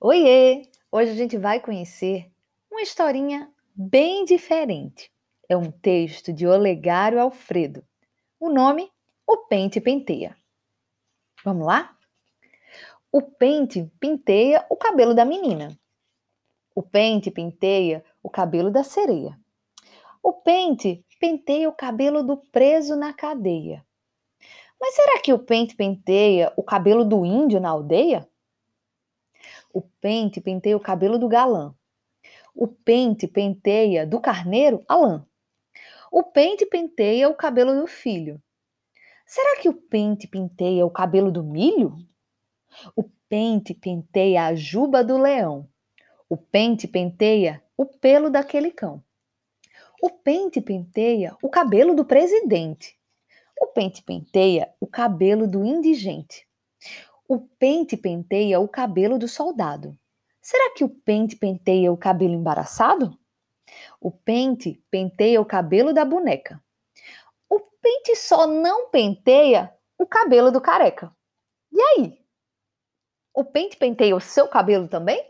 Oiê! Hoje a gente vai conhecer uma historinha bem diferente. É um texto de Olegário Alfredo. O nome, O Pente Penteia. Vamos lá? O pente penteia o cabelo da menina. O pente penteia o cabelo da sereia. O pente penteia o cabelo do preso na cadeia. Mas será que o pente penteia o cabelo do índio na aldeia? O pente penteia o cabelo do galã. O pente penteia do carneiro a lã. O pente penteia o cabelo do filho. Será que o pente penteia o cabelo do milho? O pente penteia a juba do leão. O pente penteia o pelo daquele cão. O pente penteia o cabelo do presidente. O pente penteia o cabelo do indigente. O pente penteia o cabelo do soldado. Será que o pente penteia o cabelo embaraçado? O pente penteia o cabelo da boneca. O pente só não penteia o cabelo do careca. E aí? O pente penteia o seu cabelo também?